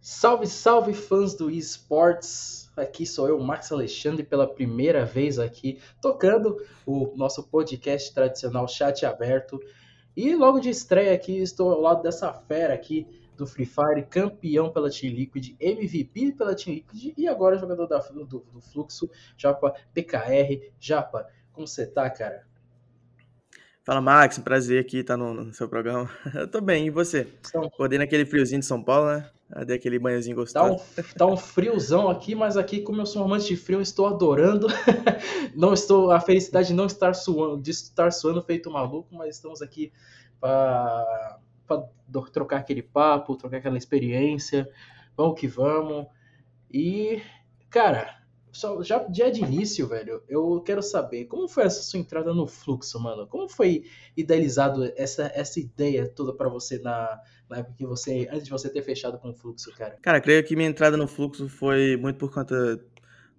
Salve, salve fãs do eSports! Aqui sou eu, Max Alexandre, pela primeira vez aqui, tocando o nosso podcast tradicional Chat Aberto. E logo de estreia aqui, estou ao lado dessa fera aqui do Free Fire, campeão pela Team Liquid, MVP pela Team Liquid e agora jogador da, do, do Fluxo, Japa PKR. Japa, como você tá, cara? Fala, Max, prazer aqui estar no, no seu programa. Eu tô bem, e você? Então, Acordei naquele friozinho de São Paulo, né? Dei aquele banhozinho gostoso. Tá um, tá um friozão aqui, mas aqui, como eu sou um amante de frio, estou adorando. não estou, a felicidade de não estar suando, de estar suando feito maluco, mas estamos aqui para trocar aquele papo, trocar aquela experiência. Vamos que vamos. E, cara, só, já, de início, velho, eu quero saber como foi essa sua entrada no fluxo, mano? Como foi idealizado essa, essa ideia toda para você na, na época que você, antes de você ter fechado com o fluxo, cara? Cara, creio que minha entrada no fluxo foi muito por conta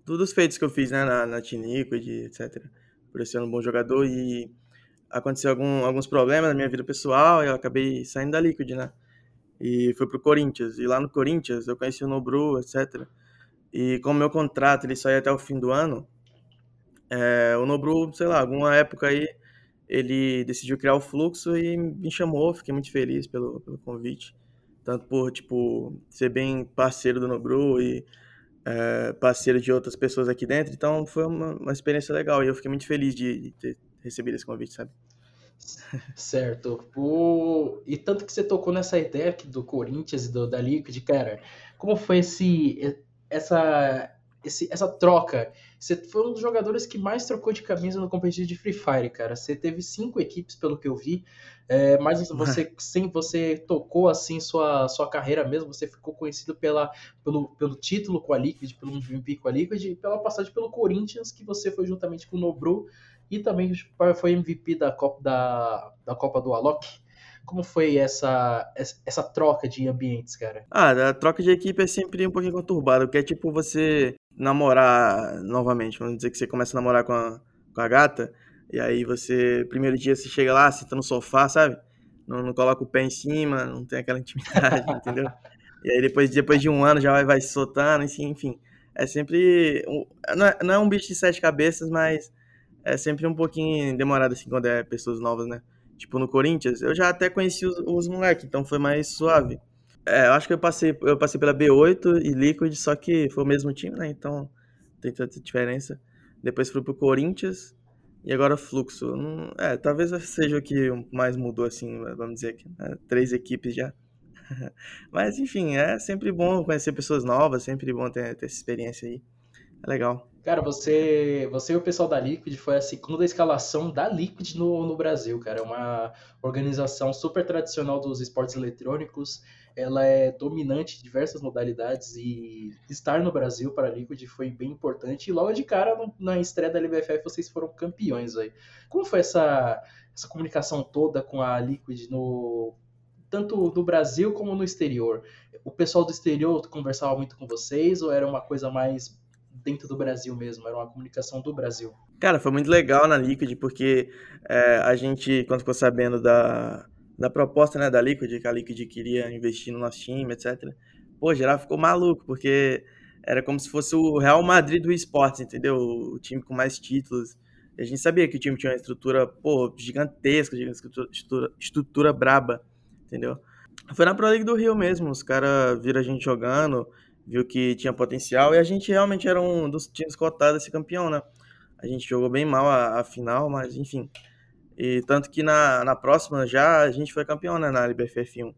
dos feitos que eu fiz, né, na, na Liquid, etc. Por ser um bom jogador e aconteceu algum, alguns problemas na minha vida pessoal e eu acabei saindo da Liquid, né? E fui pro Corinthians. E lá no Corinthians eu conheci o Nobru, etc. E como meu contrato ele só até o fim do ano, é, o Nobru, sei lá, alguma época aí, ele decidiu criar o fluxo e me chamou, fiquei muito feliz pelo, pelo convite. Tanto por, tipo, ser bem parceiro do Nobru e é, parceiro de outras pessoas aqui dentro. Então foi uma, uma experiência legal e eu fiquei muito feliz de, de ter recebido esse convite, sabe? Certo. O... E tanto que você tocou nessa ideia aqui do Corinthians e do, da Liquid, cara, como foi esse essa, esse, essa troca. Você foi um dos jogadores que mais trocou de camisa no competitivo de Free Fire, cara. Você teve cinco equipes, pelo que eu vi, é, mas você sim, você tocou assim sua, sua carreira mesmo. Você ficou conhecido pela, pelo, pelo título com a Liquid, pelo MVP com a Liquid e pela passagem pelo Corinthians, que você foi juntamente com o Nobru e também foi MVP da Copa, da, da Copa do Alok. Como foi essa, essa troca de ambientes, cara? Ah, a troca de equipe é sempre um pouquinho conturbada, porque é tipo você namorar novamente. Vamos dizer que você começa a namorar com a, com a gata, e aí você, primeiro dia, você chega lá, senta no sofá, sabe? Não, não coloca o pé em cima, não tem aquela intimidade, entendeu? E aí depois, depois de um ano já vai, vai se soltando, enfim, enfim. É sempre. Não é, não é um bicho de sete cabeças, mas é sempre um pouquinho demorado, assim, quando é pessoas novas, né? Tipo no Corinthians, eu já até conheci os, os moleques, então foi mais suave. É, eu acho que eu passei, eu passei pela B8 e Liquid, só que foi o mesmo time, né? Então tem tanta diferença. Depois fui pro Corinthians e agora Fluxo. Não, é, talvez seja o que mais mudou, assim, vamos dizer aqui. Né? Três equipes já. Mas enfim, é sempre bom conhecer pessoas novas, sempre bom ter, ter essa experiência aí. É legal. Cara, você, você e o pessoal da Liquid foi a segunda escalação da Liquid no, no Brasil, cara. É uma organização super tradicional dos esportes eletrônicos. Ela é dominante em diversas modalidades e estar no Brasil para a Liquid foi bem importante. E logo de cara, na estreia da LBFF, vocês foram campeões aí. Como foi essa, essa comunicação toda com a Liquid no tanto no Brasil como no exterior? O pessoal do exterior conversava muito com vocês ou era uma coisa mais dentro do Brasil mesmo, era uma comunicação do Brasil. Cara, foi muito legal na Liquid, porque é, a gente, quando ficou sabendo da, da proposta né, da Liquid, que a Liquid queria investir no nosso time, etc., pô, geral ficou maluco, porque era como se fosse o Real Madrid do esportes, entendeu? O time com mais títulos. A gente sabia que o time tinha uma estrutura, pô, gigantesca, estrutura, estrutura, estrutura braba, entendeu? Foi na Pro League do Rio mesmo, os caras viram a gente jogando, viu que tinha potencial e a gente realmente era um dos times cotados a ser campeão, né? A gente jogou bem mal a, a, final, mas enfim. E tanto que na, na próxima já a gente foi campeão, né, na LBFF 1.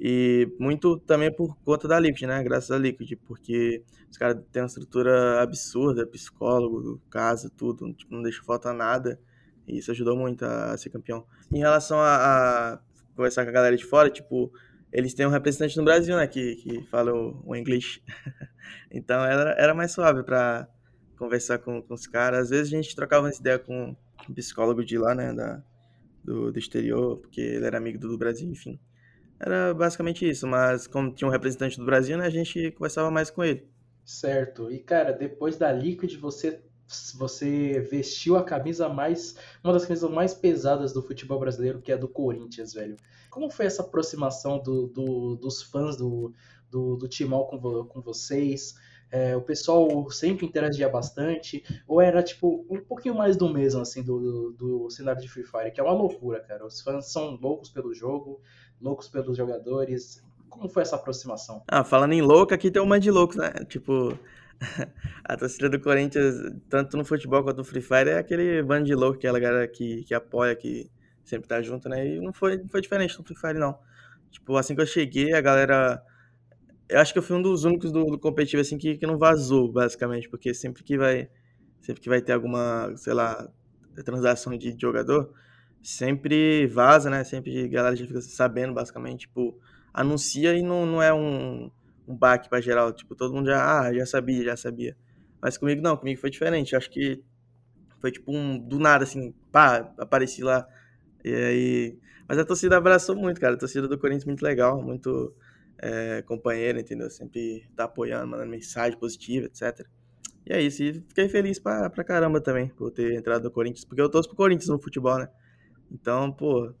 E muito também por conta da Liquid, né? Graças à Liquid, porque os caras têm uma estrutura absurda, psicólogo, casa, tudo, tipo, não deixa falta nada. E isso ajudou muito a, a ser campeão. Em relação a, a conversar com a galera de fora, tipo, eles têm um representante no Brasil, né, que, que fala o, o inglês. então era, era mais suave para conversar com, com os caras. Às vezes a gente trocava uma ideia com um psicólogo de lá, né, da, do, do exterior, porque ele era amigo do, do Brasil, enfim. Era basicamente isso, mas como tinha um representante do Brasil, né, a gente conversava mais com ele. Certo. E cara, depois da Liquid você você vestiu a camisa mais. Uma das camisas mais pesadas do futebol brasileiro, que é a do Corinthians, velho. Como foi essa aproximação do, do, dos fãs do, do, do Timão com, com vocês? É, o pessoal sempre interagia bastante, ou era tipo um pouquinho mais do mesmo, assim, do, do, do, cenário de Free Fire, que é uma loucura, cara. Os fãs são loucos pelo jogo, loucos pelos jogadores. Como foi essa aproximação? Ah, falando em louco, aqui tem um monte de loucos, né? Tipo, a torcida do Corinthians, tanto no futebol quanto no Free Fire, é aquele bando de louco, aquela galera que, que apoia, que sempre tá junto, né? E não foi, não foi diferente no Free Fire, não. Tipo, assim que eu cheguei, a galera eu acho que eu fui um dos únicos do, do competitivo assim que, que não vazou, basicamente, porque sempre que vai sempre que vai ter alguma, sei lá, transação de jogador, sempre vaza, né? Sempre a galera já fica sabendo, basicamente, tipo, anuncia e não, não é um, um baque para geral, tipo, todo mundo já, ah, já sabia, já sabia. Mas comigo não, comigo foi diferente. Acho que foi tipo um do nada assim, pá, apareci lá. E aí, mas a torcida abraçou muito, cara. A torcida do Corinthians muito legal, muito é, companheiro, entendeu? Sempre tá apoiando, mandando mensagem positiva, etc. E é isso. E fiquei feliz pra, pra caramba também por ter entrado no Corinthians, porque eu torço pro Corinthians no futebol, né? Então, pô,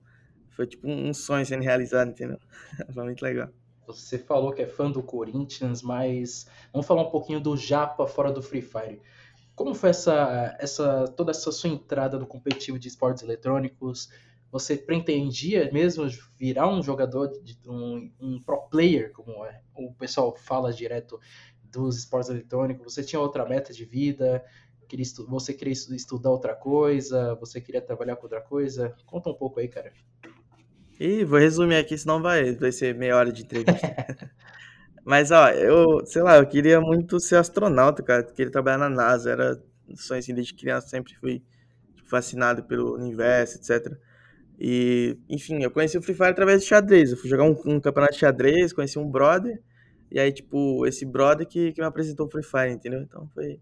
foi tipo um sonho sendo realizado, entendeu? foi muito legal. Você falou que é fã do Corinthians, mas vamos falar um pouquinho do Japa fora do Free Fire. Como foi essa, essa toda essa sua entrada no competitivo de esportes eletrônicos? você pretendia mesmo virar um jogador, de, um, um pro player, como é, o pessoal fala direto dos esportes eletrônicos? Você tinha outra meta de vida? Você queria estudar outra coisa? Você queria trabalhar com outra coisa? Conta um pouco aí, cara. E vou resumir aqui, senão vai, vai ser meia hora de entrevista. Mas, ó, eu, sei lá, eu queria muito ser astronauta, cara. Eu queria trabalhar na NASA. Era sonho assim, desde criança, sempre fui tipo, fascinado pelo universo, etc. E, enfim, eu conheci o Free Fire através de xadrez. Eu fui jogar um, um, campeonato de xadrez, conheci um brother. E aí, tipo, esse brother que, que me apresentou o Free Fire, entendeu? Então foi,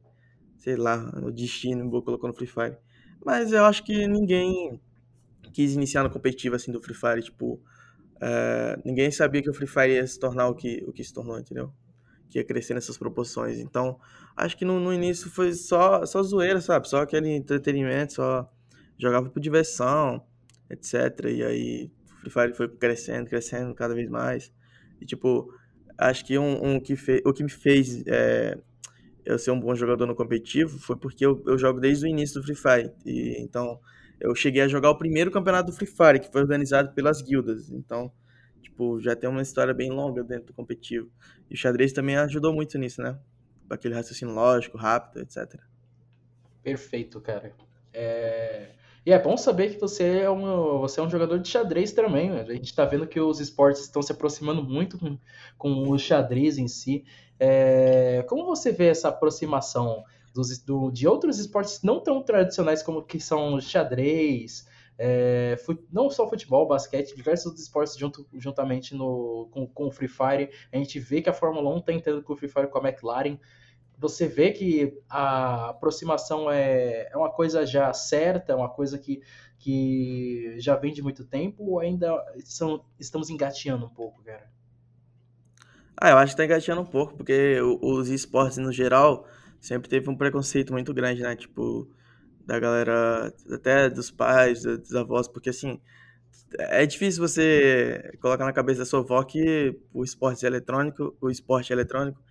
sei lá, o destino me colocou no Free Fire. Mas eu acho que ninguém quis iniciar no competitivo assim do Free Fire, tipo, é, ninguém sabia que o Free Fire ia se tornar o que, o que se tornou, entendeu? Que ia crescer nessas proporções. Então, acho que no, no início foi só, só zoeira, sabe? Só aquele entretenimento, só jogava por diversão etc. E aí o Free Fire foi crescendo, crescendo cada vez mais. E tipo, acho que um, um que fez, o que me fez é, eu ser um bom jogador no competitivo foi porque eu, eu jogo desde o início do Free Fire. E, então, eu cheguei a jogar o primeiro campeonato do Free Fire, que foi organizado pelas guildas. Então, tipo, já tem uma história bem longa dentro do competitivo. E o xadrez também ajudou muito nisso, né? Aquele raciocínio lógico, rápido, etc. Perfeito, cara. É... E é bom saber que você é um, você é um jogador de xadrez também. Né? A gente está vendo que os esportes estão se aproximando muito com, com o xadrez em si. É, como você vê essa aproximação dos, do, de outros esportes não tão tradicionais como que são xadrez, é, não só futebol, basquete, diversos esportes junto, juntamente no, com, com o Free Fire. A gente vê que a Fórmula 1 está entrando com o Free Fire com a McLaren você vê que a aproximação é, é uma coisa já certa, é uma coisa que, que já vem de muito tempo, ou ainda são, estamos engateando um pouco, cara? Ah, eu acho que tá engateando um pouco, porque os esportes no geral sempre teve um preconceito muito grande, né? Tipo, da galera, até dos pais, dos avós, porque assim, é difícil você colocar na cabeça da sua avó que o esporte eletrônico, o esporte eletrônico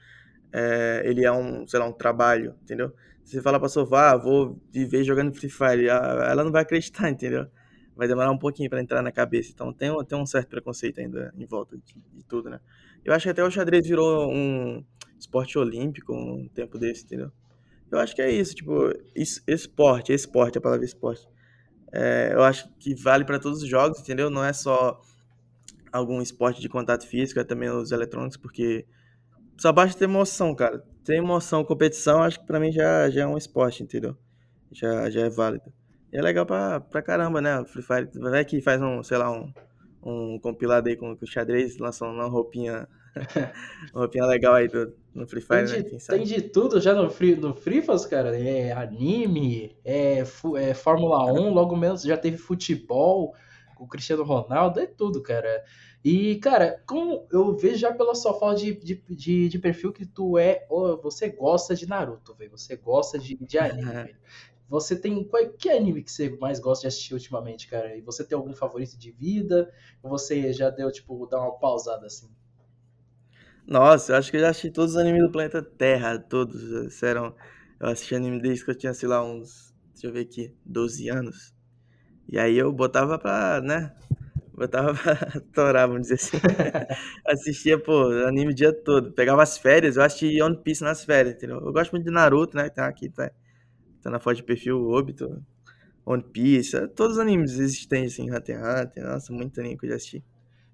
é, ele é um, sei lá, um trabalho, entendeu? Você fala pra sua avó, ah, vou viver jogando Free Fire, ela não vai acreditar, entendeu? Vai demorar um pouquinho para entrar na cabeça. Então tem, tem um certo preconceito ainda em volta de, de, tudo, né? Eu acho que até o xadrez virou um esporte olímpico um tempo desse, entendeu? Eu acho que é isso, tipo, esporte, esporte, a palavra esporte. É, eu acho que vale para todos os jogos, entendeu? Não é só algum esporte de contato físico, é também os eletrônicos, porque só basta ter emoção, cara. Ter emoção, competição, acho que pra mim já, já é um esporte, entendeu? Já, já é válido. E é legal pra, pra caramba, né? Free Fire vai que faz um, sei lá, um, um compilado aí com, o xadrez, lança uma roupinha, uma roupinha legal aí do, no Free Fire, tem de, né? Tem de tudo já no Free, no Free cara. É anime, é, é Fórmula 1, logo menos já teve futebol. o Cristiano Ronaldo, é tudo, cara. E, cara, como eu vejo já pela sua foto de, de, de, de perfil que tu é. Oh, você gosta de Naruto, velho. Você gosta de, de anime, velho. Você tem. Qual, que anime que você mais gosta de assistir ultimamente, cara? E você tem algum favorito de vida? Ou você já deu, tipo, dar uma pausada assim? Nossa, eu acho que eu já assisti todos os animes do planeta Terra, todos. Serão. Eu assisti anime desde que eu tinha, sei lá, uns. Deixa eu ver aqui, 12 anos. E aí eu botava pra, né? Botava pra torar, vamos dizer assim. Assistia, pô, anime o dia todo. Pegava as férias, eu assisti One Piece nas férias, entendeu? Eu gosto muito de Naruto, né? Tá aqui, tá, tá na foto de perfil, Obito, One Piece, todos os animes existentes, assim, Hunter x Hunter. Nossa, muito anime que eu já assisti.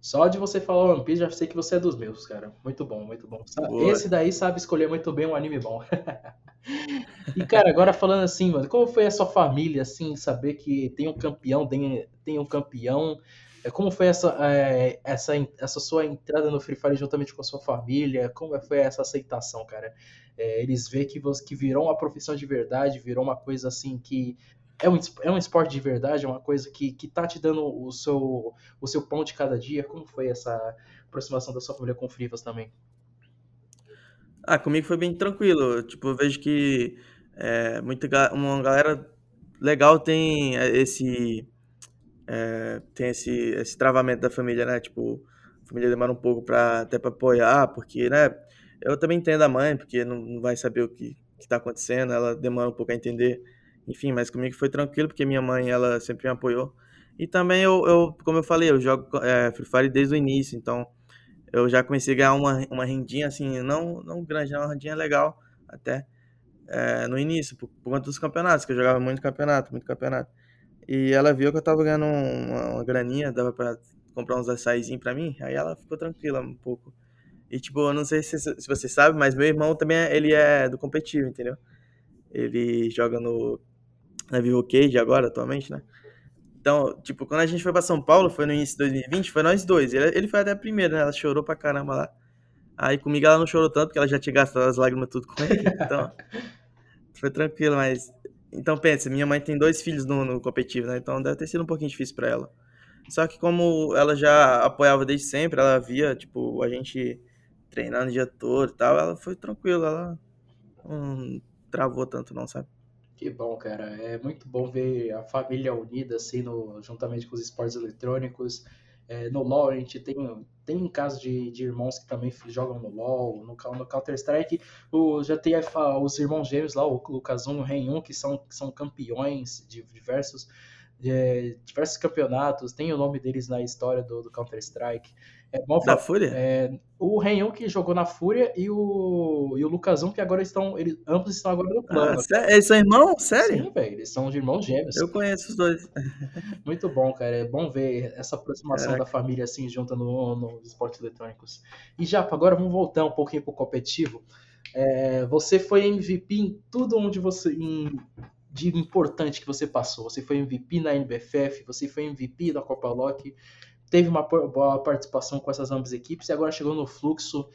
Só de você falar One Piece, já sei que você é dos meus, cara. Muito bom, muito bom. Boa. Esse daí sabe escolher muito bem um anime bom. e, cara, agora falando assim, mano, como foi a sua família, assim, saber que tem um campeão, tem, tem um campeão. É, como foi essa, é, essa, essa sua entrada no Free Fire juntamente com a sua família? Como foi essa aceitação, cara? É, eles veem que, você, que virou uma profissão de verdade, virou uma coisa assim que é um, é um esporte de verdade, é uma coisa que, que tá te dando o seu, o seu pão de cada dia. Como foi essa aproximação da sua família com Frivas também? Ah, comigo foi bem tranquilo. Tipo, eu vejo que é, muita, uma galera legal tem esse é, tem esse, esse travamento da família, né? Tipo, a família demora um pouco pra, até para apoiar, porque, né? Eu também entendo a mãe, porque não, não vai saber o que, que tá acontecendo, ela demora um pouco a entender enfim, mas comigo foi tranquilo, porque minha mãe, ela sempre me apoiou. E também, eu, eu como eu falei, eu jogo é, Free Fire desde o início, então eu já comecei a ganhar uma, uma rendinha, assim, não, não grande, uma rendinha legal, até, é, no início, por, por conta dos campeonatos, que eu jogava muito campeonato, muito campeonato. E ela viu que eu tava ganhando uma, uma graninha, dava pra comprar uns açaizinhos pra mim, aí ela ficou tranquila um pouco. E, tipo, eu não sei se, se você sabe, mas meu irmão também, é, ele é do competitivo, entendeu? Ele joga no na Vivo Cage agora, atualmente, né? Então, tipo, quando a gente foi pra São Paulo, foi no início de 2020, foi nós dois. Ele, ele foi até a primeira, né? Ela chorou pra caramba lá. Aí comigo ela não chorou tanto, porque ela já tinha gastado as lágrimas tudo com ele. Então, foi tranquilo, mas. Então, pensa, minha mãe tem dois filhos no, no competitivo, né? Então deve ter sido um pouquinho difícil pra ela. Só que como ela já apoiava desde sempre, ela via, tipo, a gente treinando o dia todo e tal, ela foi tranquila, ela não travou tanto não, sabe? Que bom, cara. É muito bom ver a família unida, assim, no, juntamente com os esportes eletrônicos. É, no LoL, a gente tem, tem casos de, de irmãos que também jogam no LoL, no, no Counter-Strike. Já tem a, os irmãos gêmeos lá, o Lucas 1 e o Ren 1, que são, que são campeões de diversos, de, diversos campeonatos. Tem o nome deles na história do, do Counter-Strike. É, bom, da Fúria? É, o Renhon que jogou na Fúria e o, e o Lucasão que agora estão. Eles, ambos estão agora no plano. Ah, eles são irmãos? Sério? Sim, velho. Eles são de irmãos gêmeos. Eu conheço os dois. Muito bom, cara. É bom ver essa aproximação Caraca. da família assim junta nos no esportes eletrônicos. E já, agora vamos voltar um pouquinho pro competitivo. É, você foi MVP em tudo onde você. Em, de importante que você passou. Você foi MVP na NBFF, você foi MVP da Copa Loki teve uma boa participação com essas ambas equipes e agora chegou no fluxo.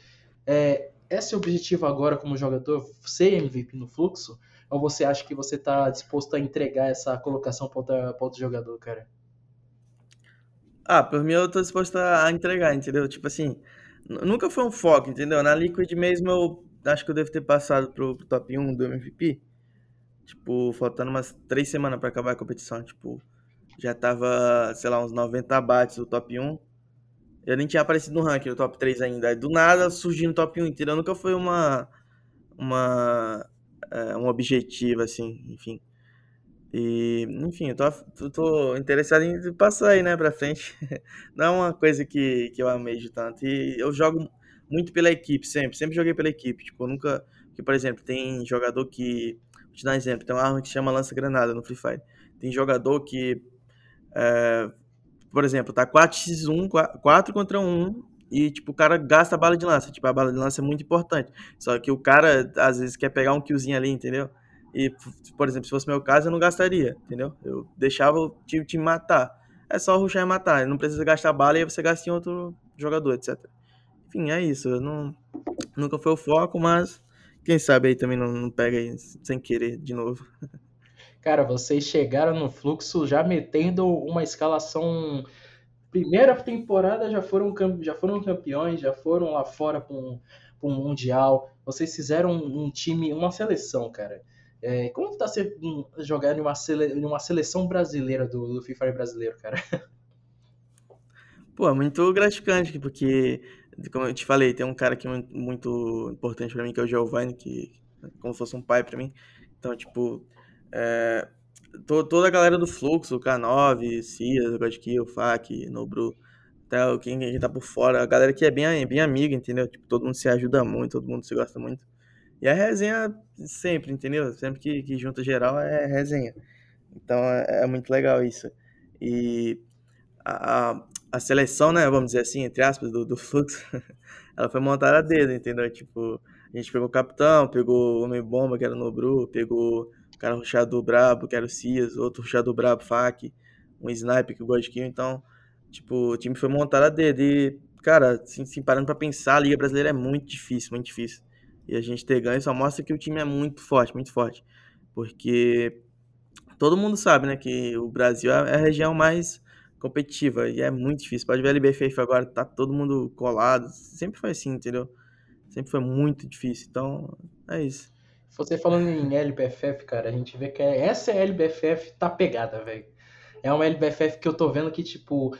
É, é o objetivo agora como jogador, ser MVP no fluxo? Ou você acha que você está disposto a entregar essa colocação para outro jogador, cara? Ah, por mim eu tô disposto a entregar, entendeu? Tipo assim, nunca foi um foco, entendeu? Na Liquid mesmo eu acho que eu devo ter passado pro, pro top 1 do MVP. Tipo, faltando umas três semanas para acabar a competição, tipo já tava, sei lá, uns 90 abates do top 1. Eu nem tinha aparecido no ranking, no top 3 ainda. do nada surgindo no top 1 inteiro. Nunca foi uma. uma é, um objetivo, assim, enfim. E, enfim, eu tô, tô interessado em passar aí, né, pra frente. Não é uma coisa que, que eu amejo tanto. E eu jogo muito pela equipe, sempre. Sempre joguei pela equipe. Tipo, eu nunca. Que, por exemplo, tem jogador que. Vou te dar um exemplo. Tem uma arma que chama lança-granada no Free Fire. Tem jogador que é, por exemplo, tá 4x1, 4 contra 1, e, tipo, o cara gasta a bala de lança. Tipo, a bala de lança é muito importante. Só que o cara, às vezes, quer pegar um killzinho ali, entendeu? E, por exemplo, se fosse meu caso, eu não gastaria, entendeu? Eu deixava o time, time matar. É só ruxar e matar. Não precisa gastar bala e você gasta em outro jogador, etc. Enfim, é isso. Eu não, nunca foi o foco, mas quem sabe aí também não, não pega aí sem querer de novo. Cara, vocês chegaram no fluxo já metendo uma escalação. Primeira temporada já foram, já foram campeões, já foram lá fora para um, um Mundial. Vocês fizeram um time, uma seleção, cara. É, como está ser jogar em uma, sele, em uma seleção brasileira do, do FIFA brasileiro, cara? Pô, é muito gratificante, porque, como eu te falei, tem um cara que é muito importante para mim, que é o Giovanni, que é como se fosse um pai para mim. Então, tipo, é, toda a galera do Fluxo, o K9, Cias, o Godkill, o FAC, Nobru, até quem, quem tá por fora, a galera que é bem, bem amiga, entendeu? Tipo, todo mundo se ajuda muito, todo mundo se gosta muito. E a resenha sempre, entendeu? Sempre que, que junta geral é resenha. Então é, é muito legal isso. E a, a seleção, né, vamos dizer assim, entre aspas, do, do fluxo, ela foi montada a dedo, entendeu? Tipo, a gente pegou o capitão, pegou o Homem-Bomba, que era o Nobru, pegou o cara ruxado brabo, que era o Cias, outro ruxado brabo, Fac, um sniper que eu gosto de então, tipo, o time foi montado a dedo e, cara, assim, assim, parando pra pensar, a Liga Brasileira é muito difícil, muito difícil. E a gente ter ganho só mostra que o time é muito forte, muito forte. Porque todo mundo sabe, né, que o Brasil é a região mais competitiva e é muito difícil. Pode ver a LBFF agora, tá todo mundo colado. Sempre foi assim, entendeu? Sempre foi muito difícil. Então, é isso. Você falando em LBFF, cara, a gente vê que essa LBFF tá pegada, velho. É uma LBFF que eu tô vendo que, tipo,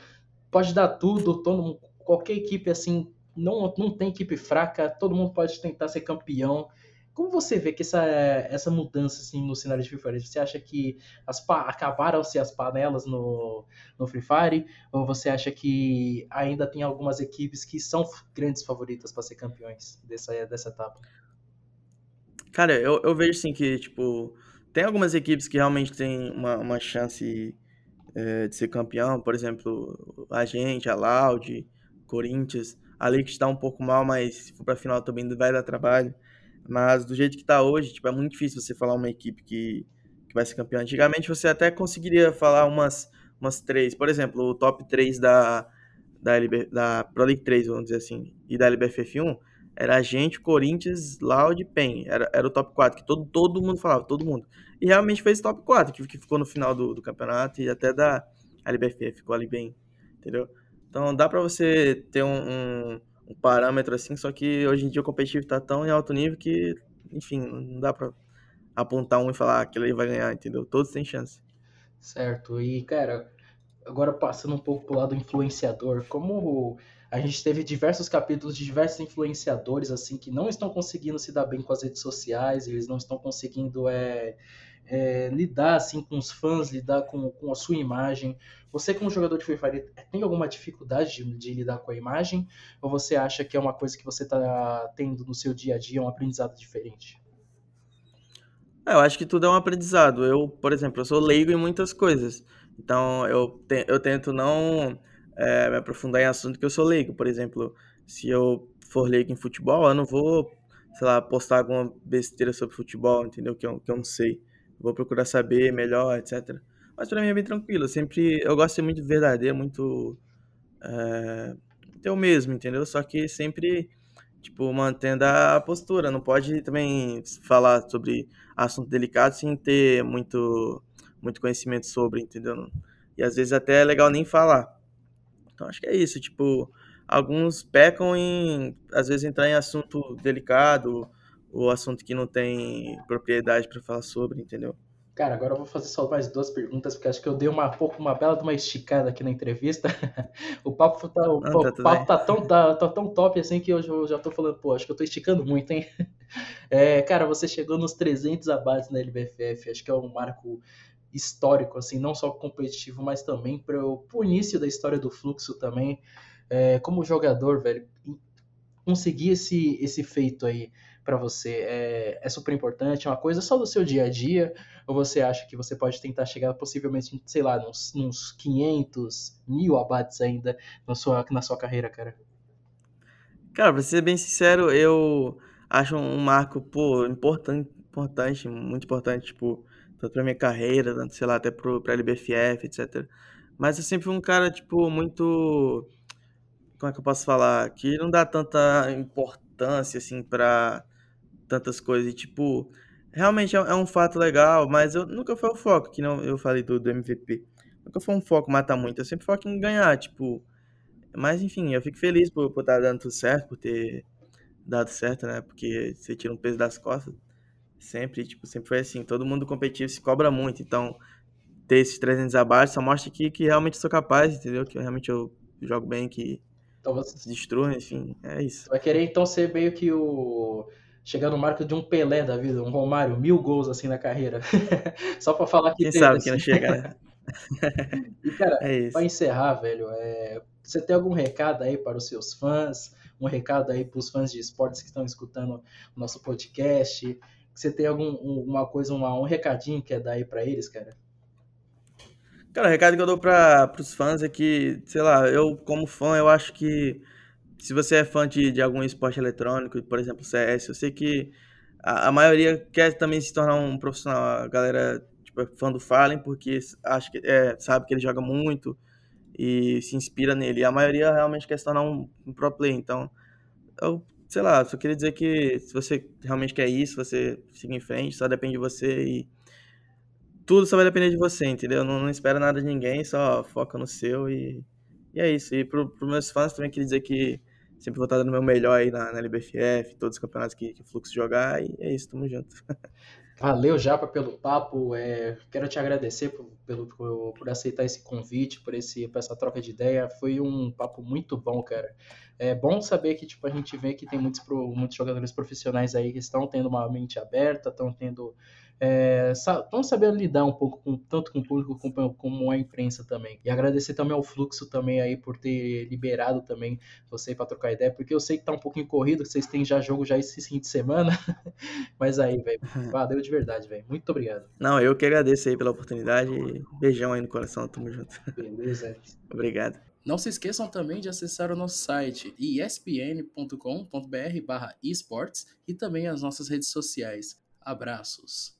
pode dar tudo, todo, qualquer equipe, assim, não, não tem equipe fraca, todo mundo pode tentar ser campeão. Como você vê que essa, essa mudança assim, no cenário de Free Fire? Você acha que as acabaram-se as panelas no, no Free Fire? Ou você acha que ainda tem algumas equipes que são grandes favoritas para ser campeões dessa, dessa etapa? Cara, eu, eu vejo sim que, tipo, tem algumas equipes que realmente têm uma, uma chance é, de ser campeão. Por exemplo, a gente, a Loud, Corinthians. A Liquid está um pouco mal, mas se for pra final também vai dar trabalho. Mas do jeito que tá hoje, tipo, é muito difícil você falar uma equipe que, que vai ser campeã. Antigamente você até conseguiria falar umas, umas três. Por exemplo, o top 3 da, da, LB, da Pro League 3, vamos dizer assim, e da LBFF1, era a gente, Corinthians, Loud e PEN. Era, era o top 4, que todo, todo mundo falava, todo mundo. E realmente fez top 4, que, que ficou no final do, do campeonato e até da LBFF, ficou ali bem, entendeu? Então dá pra você ter um, um um parâmetro assim, só que hoje em dia o competitivo tá tão em alto nível que, enfim, não dá pra apontar um e falar que ele vai ganhar, entendeu? Todos têm chance. Certo. E, cara, agora passando um pouco pro lado influenciador, como a gente teve diversos capítulos de diversos influenciadores assim que não estão conseguindo se dar bem com as redes sociais, eles não estão conseguindo é, é, lidar assim com os fãs, lidar com, com a sua imagem. Você, como jogador de Free Fire, tem alguma dificuldade de, de, lidar com a imagem? Ou você acha que é uma coisa que você está tendo no seu dia a dia, um aprendizado diferente? É, eu acho que tudo é um aprendizado. Eu, por exemplo, eu sou leigo em muitas coisas. Então, eu, te, eu tento não é, me aprofundar em assunto que eu sou leigo. Por exemplo, se eu for leigo em futebol, eu não vou, sei lá, postar alguma besteira sobre futebol, entendeu? Que eu, que eu não sei vou procurar saber melhor, etc. Mas para mim é bem tranquilo. Eu sempre eu gosto de ser muito verdadeiro, muito é, eu mesmo, entendeu? Só que sempre tipo mantendo a postura. Não pode também falar sobre assunto delicado sem ter muito muito conhecimento sobre, entendeu? E às vezes até é legal nem falar. Então acho que é isso, tipo, alguns pecam em às vezes entrar em assunto delicado o assunto que não tem propriedade para falar sobre, entendeu? Cara, agora eu vou fazer só mais duas perguntas, porque acho que eu dei uma pouco uma bela de uma esticada aqui na entrevista. o papo tá, o, não, tá, o papo tá tão, tá, tá, tão top assim que eu já, já tô falando, pô, acho que eu tô esticando muito, hein? É, cara, você chegou nos 300 abates na LBFF, acho que é um marco histórico, assim, não só competitivo, mas também para o início da história do fluxo também. É, como jogador, velho, conseguir esse, esse feito aí para você é, é, super importante? É uma coisa só do seu dia a dia? Ou você acha que você pode tentar chegar possivelmente, sei lá, nos, nos 500, mil abates ainda na sua, na sua carreira, cara? Cara, pra ser bem sincero, eu acho um marco, pô, importante, importante muito importante, tipo, tanto pra minha carreira, tanto, sei lá, até pro, pra LBFF, etc. Mas eu sempre fui um cara, tipo, muito. Como é que eu posso falar? Que não dá tanta importância, assim, pra tantas coisas. E, tipo, realmente é, é um fato legal, mas eu nunca foi o foco, que não eu falei do, do MVP. Nunca foi um foco matar muito, eu sempre foco em ganhar, tipo. Mas enfim, eu fico feliz por estar tá dando tudo certo, por ter dado certo, né? Porque você tira um peso das costas. Sempre, tipo, sempre foi assim. Todo mundo competitivo se cobra muito. Então, ter esses 300 abaixo só mostra que, que realmente sou capaz, entendeu? Que realmente eu jogo bem, que então você... destrua, enfim, é isso. Vai querer então ser meio que o. Chegar no marco de um Pelé da vida, um Romário, mil gols assim na carreira. Só pra falar que Quem teve, sabe assim. que não chega, né? e, cara, é pra encerrar, velho, é... você tem algum recado aí para os seus fãs? Um recado aí para os fãs de esportes que estão escutando o nosso podcast? Você tem algum, uma coisa, uma, um recadinho que é dar aí para eles, cara? Cara, o recado que eu dou para os fãs é que, sei lá, eu como fã, eu acho que se você é fã de, de algum esporte eletrônico, por exemplo, CS, eu sei que a, a maioria quer também se tornar um profissional. A galera tipo, é fã do Fallen porque acho que, é, sabe que ele joga muito e se inspira nele. E a maioria realmente quer se tornar um, um pro player. Então, eu, sei lá, só queria dizer que se você realmente quer isso, você siga em frente, só depende de você e tudo só vai depender de você, entendeu? Não, não espera nada de ninguém, só foca no seu e, e é isso. E pro, pros meus fãs também queria dizer que sempre vou estar dando o meu melhor aí na, na LBFF, todos os campeonatos que, que o Fluxo jogar, e é isso, tamo junto. Valeu, Japa, pelo papo. É, quero te agradecer por, pelo, por, por, aceitar esse convite, por, esse, por essa troca de ideia. Foi um papo muito bom, cara. É bom saber que tipo, a gente vê que tem muitos, muitos jogadores profissionais aí que estão tendo uma mente aberta, estão tendo é, estão sabendo lidar um pouco com, tanto com o público como, como a imprensa também. E agradecer também ao Fluxo também aí por ter liberado também você para trocar ideia, porque eu sei que tá um pouquinho corrido, que vocês têm já jogo já esse fim de semana, mas aí, velho, valeu de verdade, velho. Muito obrigado. Não, eu que agradeço aí pela oportunidade. Beijão aí no coração, tamo junto. Beleza. Obrigado. Não se esqueçam também de acessar o nosso site espn.com.br barra esportes e também as nossas redes sociais. Abraços.